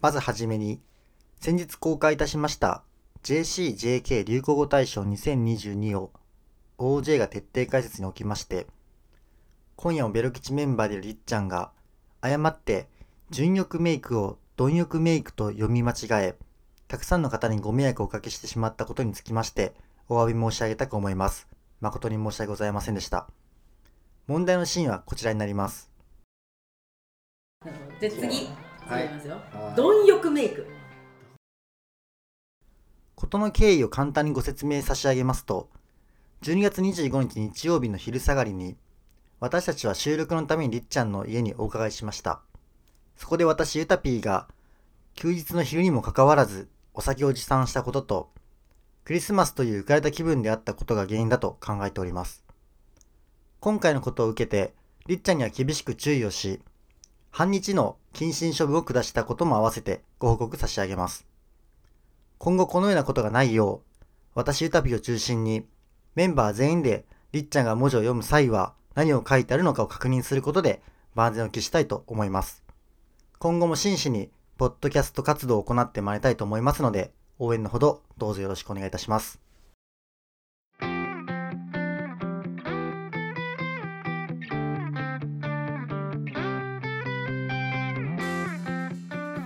まずはじめに、先日公開いたしました JCJK 流行語大賞2022を OJ が徹底解説におきまして、今夜もベロ吉メンバーでいるりっちゃんが、誤って純欲メイクを貪欲メイクと読み間違え、たくさんの方にご迷惑をおかけしてしまったことにつきまして、お詫び申し上げたく思います。誠に申し訳ございませんでした。問題のシーンはこちらになります。で次次はいますよはい貪欲メイク事の経緯を簡単にご説明差し上げますと、12月25日日曜日の昼下がりに、私たちは収録のためにりっちゃんの家にお伺いしました。そこで私、ゆたぴーが、休日の昼にもかかわらず、お酒を持参したことと、クリスマスという浮かれた気分であったことが原因だと考えております。今回のことを受けて、りっちゃんには厳しく注意をし、半日の謹慎処分を下したことも合わせてご報告差し上げます。今後このようなことがないよう、私ゆたぴを中心に、メンバー全員でりっちゃんが文字を読む際は何を書いてあるのかを確認することで万全を期したいと思います。今後も真摯にポッドキャスト活動を行ってまいりたいと思いますので、応援のほどどうぞよろしくお願いいたします。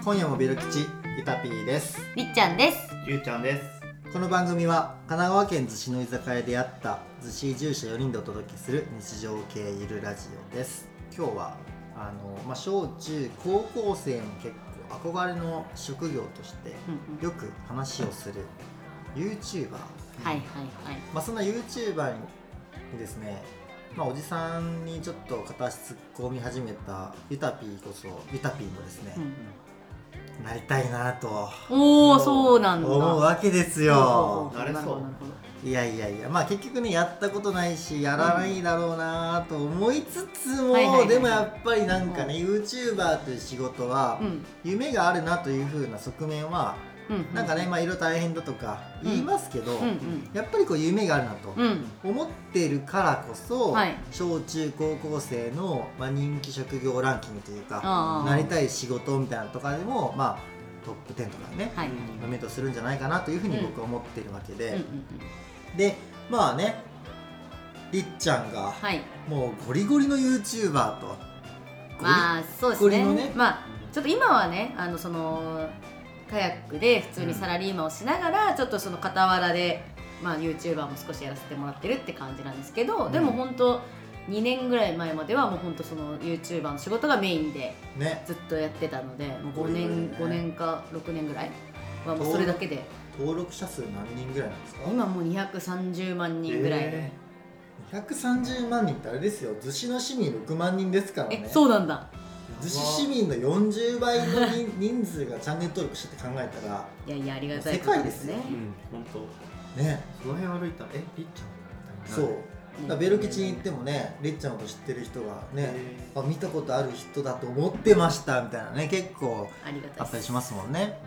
今夜もベル吉ゆたぴーです。りっちゃんです。ゆうちゃんです。この番組は神奈川県逗子の居酒屋であった逗子移住者4人でお届けする日常系ゆるラジオです。今日はあの、まあ、小中高校生も結構憧れの職業としてうんうん。よく話をする YouTuber、はいはいはい。まあ、そんな YouTuber にですねまあ、おじさんにちょっと片足突っ込み始めたユタピーこそユタピーもですね、なりたいなと。おおそうなんだ。思うわけですよ。なれそう。いやいやいやまあ結局ねやったことないしやらないだろうなと思いつつも、はいはいはいでもやっぱりなんかね、YouTuber という仕事はうん。夢があるなという風な側面は、うんなんかねまあいろいろ大変だとか言いますけど、うんうん。やっぱりこう夢があるなとうん。思ってるからこそ、はい。小中高校生の、まあ、人気職業ランキングというかなりたい仕事みたいなのとかでもまあトップ10とかね、はい。ノミネートするんじゃないかなというふうに僕は思っているわけで。うんうんうん。でまあねりっちゃんがはい。もうゴリゴリの YouTuber と。まあそうですね。ね。まあちょっと今はねあのそのカヤックで普通にサラリーマンをしながら、ちょっとその傍らでまあ YouTuber も少しやらせてもらってるって感じなんですけど、うん。でも本当2年ぐらい前まではもう本当その YouTuber の仕事がメインでね。ずっとやってたのでもう5年ゴリゴリね。5年か6年ぐらいはもうそれだけで。登録者数何人ぐらいなんですか？今もう230万人ぐらい。で、230万人ってあれですよ。逗子の市民6万人ですからえねそうなんだ逗子市民の40倍の人人数がチャンネル登録してって考えたらいやいやありがたい世界ですよね。うん、本当。ね。その辺歩いたら、え、りっちゃん？みたいな。そうだベル吉に行ってもねりっちゃんのこと知ってる人がねへあ見たことある人だと思ってましたみたいなね結構ありがたいあったりしますもんね。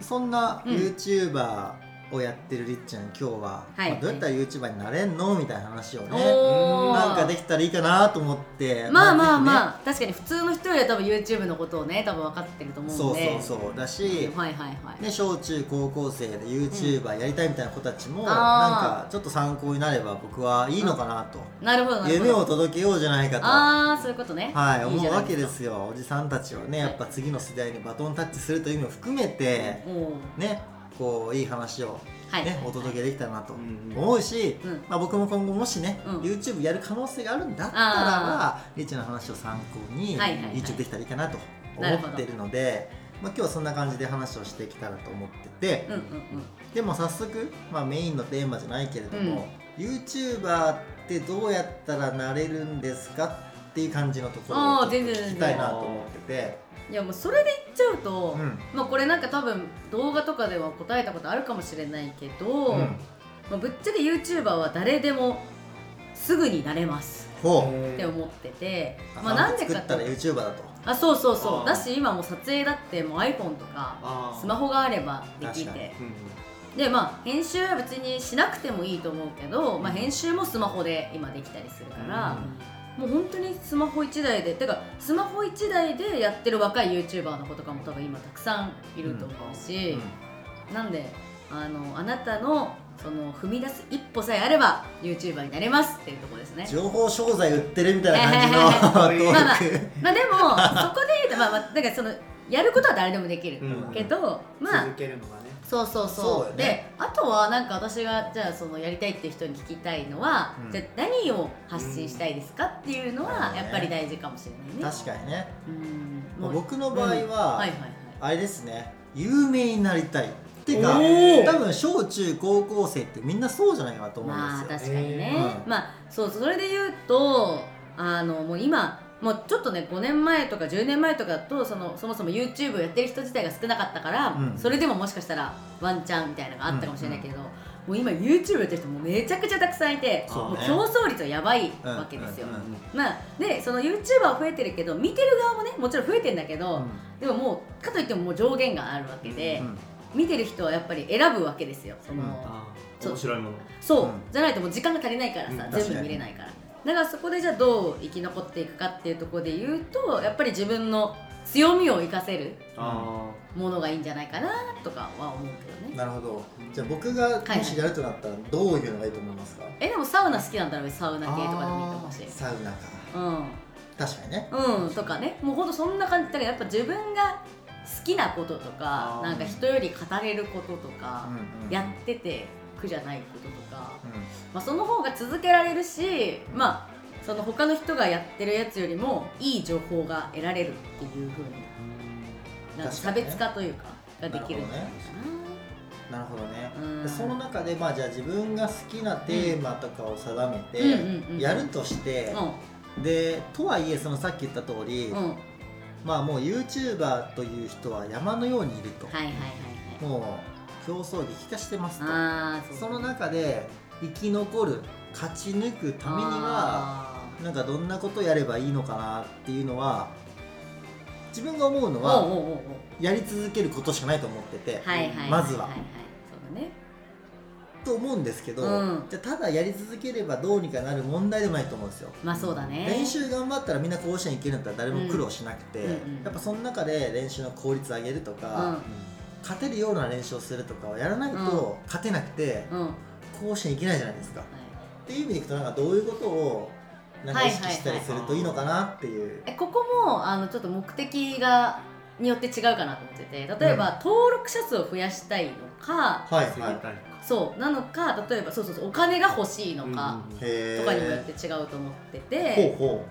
ーそんなうん YouTuber をやってるりっちゃん今日は、はい。まあどうやったら YouTuber になれんの？みたいな話をね。なんかできたらいいかなと思ってまあまあまああ、確かに普通の人よりは多分 YouTube のことをね多分分かってると思そううんで。そうそうだし、はいはいはい、ね、小中高校生で YouTuber やりたいみたいな子たちも、なんあーかちょっと参考になれば僕はいいのかなと、なるほどなるほど。夢を届けようじゃないかと。ああそういうことね。はい、い思うわけですよ。おじさんたちはねやっぱ次の世代にバトンタッチするという意味を含めて、おー。ねこういい話を、はい。ねお届けできたらなとうん思うし、うん。まあ、僕も今後もしね、うん。YouTube やる可能性があるんだったらばリッチの話を参考に、YouTube できたらいいかなと思ってるので、まあ、今日はそんな感じで話をしていけたらと思ってて、うんうんうん。でも早速、まあ、メインのテーマじゃないけれども、YouTuber ってどうやったらなれるんですかっていう感じのところを聞きたいなと思ってて、いやもうそれでちゃうと、うん。まあこれなんか多分動画とかでは答えたことあるかもしれないけど、うん。まあ、ぶっちゃけ YouTuber は誰でもすぐになれます。って思ってて、アまあ、なんでかったら YouTuber だと。あそうそうそう。だし今もう撮影だってもう iPhone とかスマホがあればできて。うんでまあ編集は別にしなくてもいいと思うけど、まあ、編集もスマホで今できたりするから、もう本当にスマホ1台でてかスマホ1台でやってる若い YouTuber の子とかも多分今たくさんいると思うし、なんであのあなたのその踏み出す一歩さえあれば YouTuber になれますっていうところですね。情報商材売ってるみたいな感じの トーク。まあまあまあでもそこで言うとまあまあだからそのやることは誰でもできる、うん。けどまあ続けるのがね。そうそうそう。そうよね。であとはなんか私がじゃあそのやりたいっていう人に聞きたいのは、うん。じゃあ何を発信したいですかっていうのうんはやっぱり大事かもしれないね。確かにね、うん。う僕の場合は、うん。はいはいはい。あれですね。有名になりたいってか多分小中高校生ってみんなそうじゃないかなと思まあうんですよ、確かにね、えーまあそうそれで言うとあのもう今もうちょっとね5年前とか10年前とかだとそのそもそも YouTube をやってる人自体が少なかったから、うん。それでももしかしたらワンチャンみたいなのがあったかもしれないけど、もう今 YouTube やってる人もめちゃくちゃたくさんいて、ね。もう競争率はやばいわけですよ、うんうんうんまあでその YouTuber は増えてるけど見てる側もねもちろん増えてるんだけど、でももうかといってももう上限があるわけで、うん見てる人はやっぱり選ぶわけですよ。その、面白いもの。そう、うん。じゃないともう時間が足りないからさ、うん。全部見れないからだからそこでじゃあどう生き残っていくかっていうところで言うとやっぱり自分の強みを生かせるあものがいいんじゃないかなとかは思うけどね。なるほど。じゃあ僕がもしやるとなったらどういうのがいいと思いますか、えでもサウナ好きなんだら別にサウナ系とかでもいいと思うし。サウナか。うん。確かにね。うんとかね。もうほんとそんな感じ。だからやっぱ自分が好きなこととかなんか人より語れることとかうんうん。やってて苦じゃないこととか、うん。まあ、その方が続けられるしまあその他の人がやってるやつよりもいい情報が得られるっていう風になんか差別化というかができるんじゃな。いかなるほどね、うん。でその中でまあじゃあ自分が好きなテーマとかを定めうんてやるとして、なでとはいえそのさっき言った通り、うんうん。まあもう YouTuber という人は山のようにいると、はいはいはいはい。もう競争激化してますと。その中で生き残る勝ち抜くためにはなんかどんなことやればいいのかなっていうのは自分が思うのはやり続けることしかないと思ってて、まずは。と思うんですけど、うん。じゃあただやり続ければどうにかなる問題でもないと思うんですよ。まあそうだね。練習頑張ったらみんな甲子園行けるんだったら誰も苦労しなくて、うんうんうんやっぱその中で練習の効率上げるとか、勝てるような練習をするとかをやらないと勝てなくてうん。うん甲子園行けないじゃないですか。っていう意味でいくとなんかどういうことをなんか意識したりするといいのかなっていう。えここもあのちょっと目的がによって違うかなと思ってて例えば、登録者数を増やしたいのかはい。はいはい。そうなのか例えばそうそうそうお金が欲しいのか、へとかにもよって違うと思ってて、ほうほ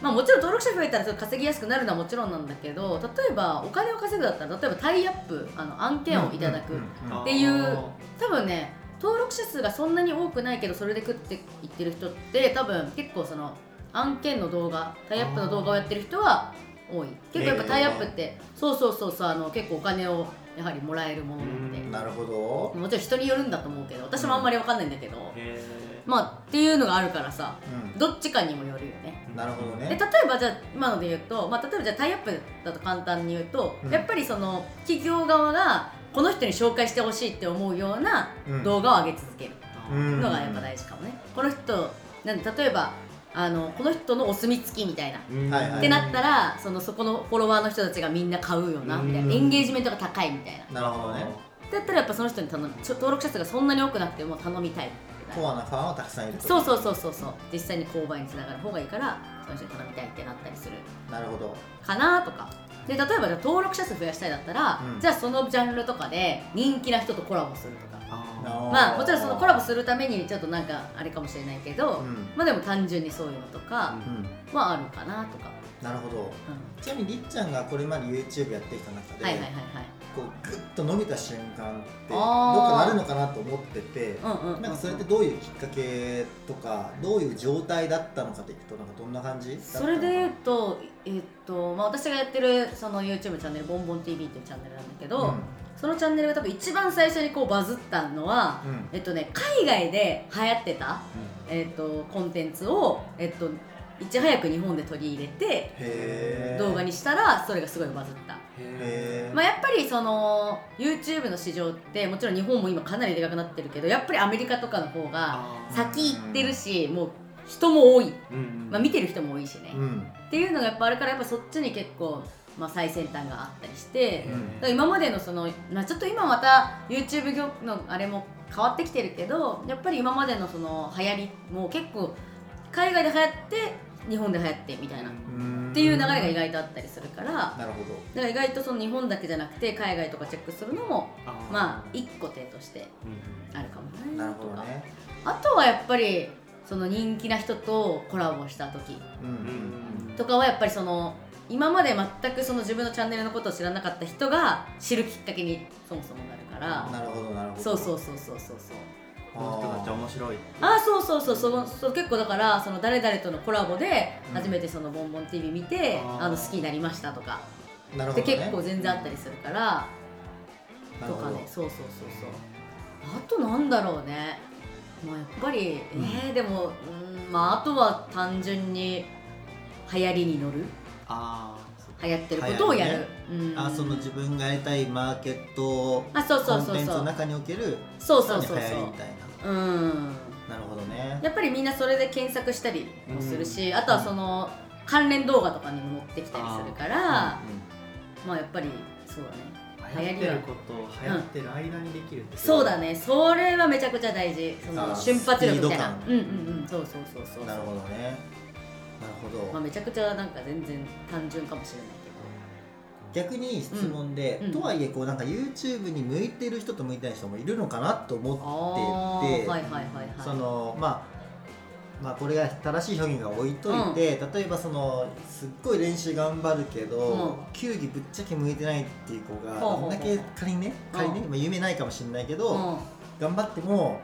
まあ、もちろん登録者増えたら稼ぎやすくなるのはもちろんなんだけど例えばお金を稼ぐだったら例えばタイアップあの案う。件をいただく、うんうんうんっていう多分ね登録者数がそんなに多くないけどそれで食っていってる人って多分結構その案件の動画タイアップの動画をやってる人は多い。結構やっぱタイアップって、そうそうそうそうあの結構お金をやはりもらえるものなんで、うん。なるほど。もちろん人によるんだと思うけど私もあんまりわかんないんだけど、へまあっていうのがあるからさうどっちかにもよるよね。ん。なるほどで例ね。えばじゃあ今ので言うと、まあ、例えばじゃあタイアップだと簡単に言うと、うん。やっぱりその企業側がこの人に紹介してほしいって思うようなうん。動画を上げ続ける。うん。のがやっぱ大事かもね、この人なんで例えばあのこの人のお墨付きみたいな、はいはい。ってなったらそのそこのフォロワーの人たちがみんな買うよなみたいうん。なエンゲージメントが高いみたいな。なるほどね。だったらやっぱその人に頼む。登録者数がそんなに多くなくても頼みたいコアなファンはたくさんいると。そうそうそうそう。そう実際に購買につながる方がいいからその人に頼みたいってなったりする。なるほど。かなとか。で例えばじゃあ登録者数増やしたいだったら、うん。じゃあそのジャンルとかで人気な人とコラボするとか。あまあもちろんそのコラボするためにちょっとなんかあれかもしれないけど、うん。まあでも単純にそういうのとかうん。はあるかなとか、なるほど。うちなみにりっちゃんがこれまで YouTube やってきた中ん、で、はいはいはいこうグッと伸びた瞬間ってどっかなるのかなと思ってて、なんかそれってどういうきっかけとかどういう状態だったのかというとなんかどんな感じそれで言うと,、えっとまあ、私がやってるその YouTube チャンネル「ボンボン TV」っていうチャンネルなんだけど、そのチャンネルが多分一番最初にこうバズったのは、うん。うんえっとね、海外で流行ってた、えっと、コンテンツを、えっと、いち早く日本で取り入れて動画にしたらそれがすごいバズった。まあ、やっぱりその YouTube の市場ってもちろん日本も今かなりでかくなってるけどやっぱりアメリカとかの方が先行ってるしもう人も多い、うんまあ、見てる人も多いしね、うん。っていうのがやっぱあるからやっぱそっちに結構、まあ、最先端があったりして、うん今までのその、まあ、ちょっと今また YouTube 業のあれも変わってきてるけどやっぱり今までのその流行りも結構海外で流行って日本で流行ってみたいな、っっていう流れが意外とあったりするからだかなるほど。ら意外とその日本だけじゃなくて海外とかチェックするのもまあ一個手としてあるかもねなるほどね。あとはやっぱりその人気な人とコラボした時うんとかはやっぱりその今まで全くその自分のチャンネルのことを知らなかった人が知るきっかけにそもそもなるから。なるほどなるほど。そうそうそうそうそうそうこの人たち面白いああそうそうそうそのそう結構だからその誰々とのコラボでうん。初めてその「ボンボン TV」見て、あー。あの好きになりましたとか。なるほどね。で結構全然あったりするから、とかね。そうそうそうそう。あとなんだろうね。まあやっぱりえー、でもうんまああとは単純に流行りに乗る。ああ流行ってることをやる、うん。あその自分がやりたいマーケットあそうそうそうそう。テンツの中におけるそうそうそうそたいなう。うん。なるほどね。やっぱりみんなそれで検索したりもするし、あとはその関連動画とかにも載ってきたりするからまあやっぱりそうだね。流行ってることを流行ってる間にできるってそうだね。それはめちゃくちゃ大事。その瞬発力みたいな。うんうんうん。そうそうそうそうなるほどね。なるほど、まあ、めちゃくちゃなんか全然単純かもしれない逆に質問で、うんうん。とはいえこうなんか YouTube に向いてる人と向いてない人もいるのかなとけど思っててはいはいはいはい。そのまあまあこれが正しい表現が置いといて、例えばそのすっごい練習頑張るけど、うん。球技ぶっちゃけ向いてないっていう子がほうほうほうどんだけ仮にね仮にね、うんまあ、夢ないかもしれないけど、うん頑張っても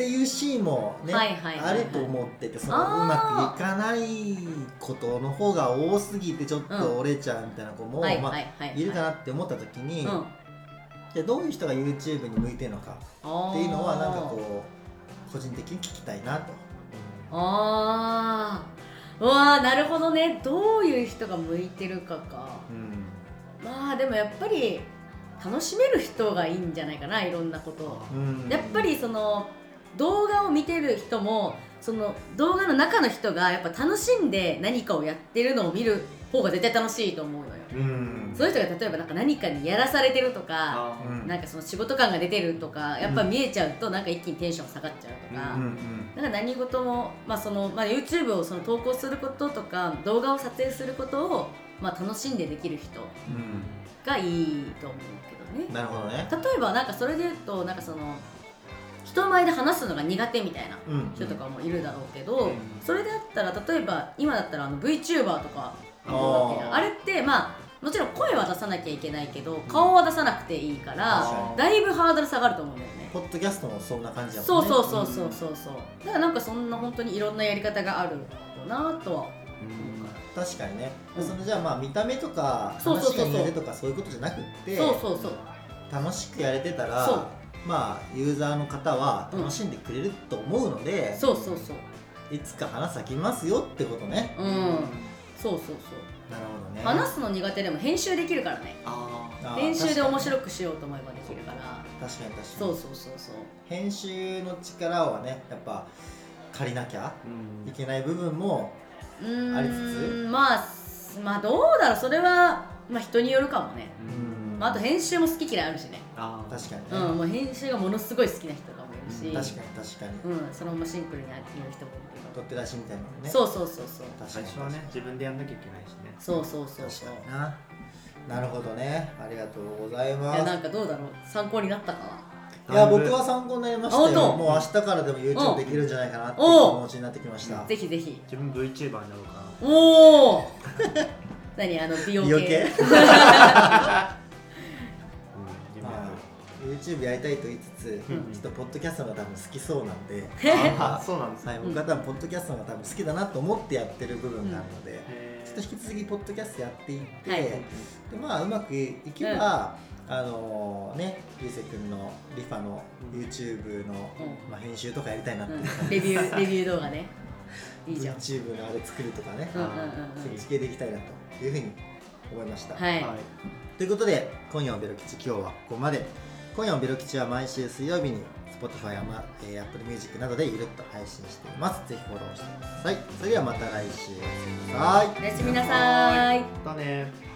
っていうシーンもね、はいはいはいはい。あると思っててそのうまくいかないことの方が多すぎてちょっと折れちゃうみたいな子も、はいるかなって思った時に、うん。じゃあどういう人が YouTube に向いてるのかあっていうのはなんかこう個人的に聞きたいなと。あー。うわーなるほどね。どういう人が向いてるかか。まあでもやっぱり楽しめる人がいいんじゃないかないろんなことを。うん。やっぱりその動画を見てる人もその動画の中の人がやっぱ楽しんで何かをやってるのを見る方が絶対楽しいと思うのよ。うん。そういう人が例えばなんか何かにやらされてるとかあうん。なんかその仕事感が出てるとかやっぱ見えちゃうとなんか一気にテンション下がっちゃうとか、うんうん。なんか何事も、まあそのまあ、YouTube をその投稿することとか動画を撮影することを、まあ、楽しんでできる人うん。がいいと思うけどね。なるほどね。例えばなんかそれで言うとなんかその人前で話すのが苦手みたいなうん人とかもいるだろうけど、うん。それであったら例えば今だったらあの VTuber とかああれってまあもちろん声は出さなきゃいけないけど顔は出さなくていいからだいぶハードル下がると思うんだよね。ポッドキャストもそんな感じだそもんね。うそうそうそうそうそう。だからなんかそんな本当にいろんなやり方があるなとは確かにね、うん。そのじゃあまあ見た目とかそうそうそうそう。話が苦手とかそういうことじゃなくってそうそうそう。楽しくやれてたらそうまあユーザーの方は楽しんでくれると思うので、そうそうそう。いつか話咲きますよってことね、うん。そうそうそう。なるほどね。話すの苦手でも編集できるからね。ああー。編集で面白くしようと思えばできるから。確かに確かに。そうそうそうそう。編集の力はねやっぱ借りなきゃいけない部分もうーん。ありつまあまあどうだろう。それはまあ人によるかもね、うんまあ、あと編集も好き嫌いあるしね。あー確かにね、うんもう編集がものすごい好きな人とかもいるし確かに確かに、うんそのままシンプルにやる人もいる取って出しみたいなのね。そうそうそうそう。確かに最初はね自分でやんなきゃいけないしね。そうそうそうそう。確かにな。なるほどね。ありがとうございいます。やなんかどうだろう。参考になったかな。いや僕は参考になりましたあ本当？よもう明日からでも YouTube できるんじゃないかなっていうお気持ちになってきました。ぜひぜひ。自分 VTuber になろうかな。おお 何？あの美容系？YouTube やりたいと言いつつ、うんちょっとポッドキャストが多分好きそうなんで、るあ そうなんですね。はい、僕は多分ポッドキャストが多分好きだなと思ってやってる部分があるので、ちょっと引き続きポッドキャストやっていって、はいでまあうまくいけば、あのねゆうせくんのリファの YouTube の、うん。まあ、編集とかやりたいなって、うん。レビュー レビュー動画ね。いいじゃん。YouTube のあれ作るとかね、そっち系でいきたいなというふうに思いました、はい、はい。ということで今夜のベロ吉今日はここまで今夜もベロ吉は毎週水曜日に Spotify や、まえー Apple Music などでゆるっと配信しています。ぜひフォローしてください。それではまた来週。おやすみなさいおやすみなさい。またね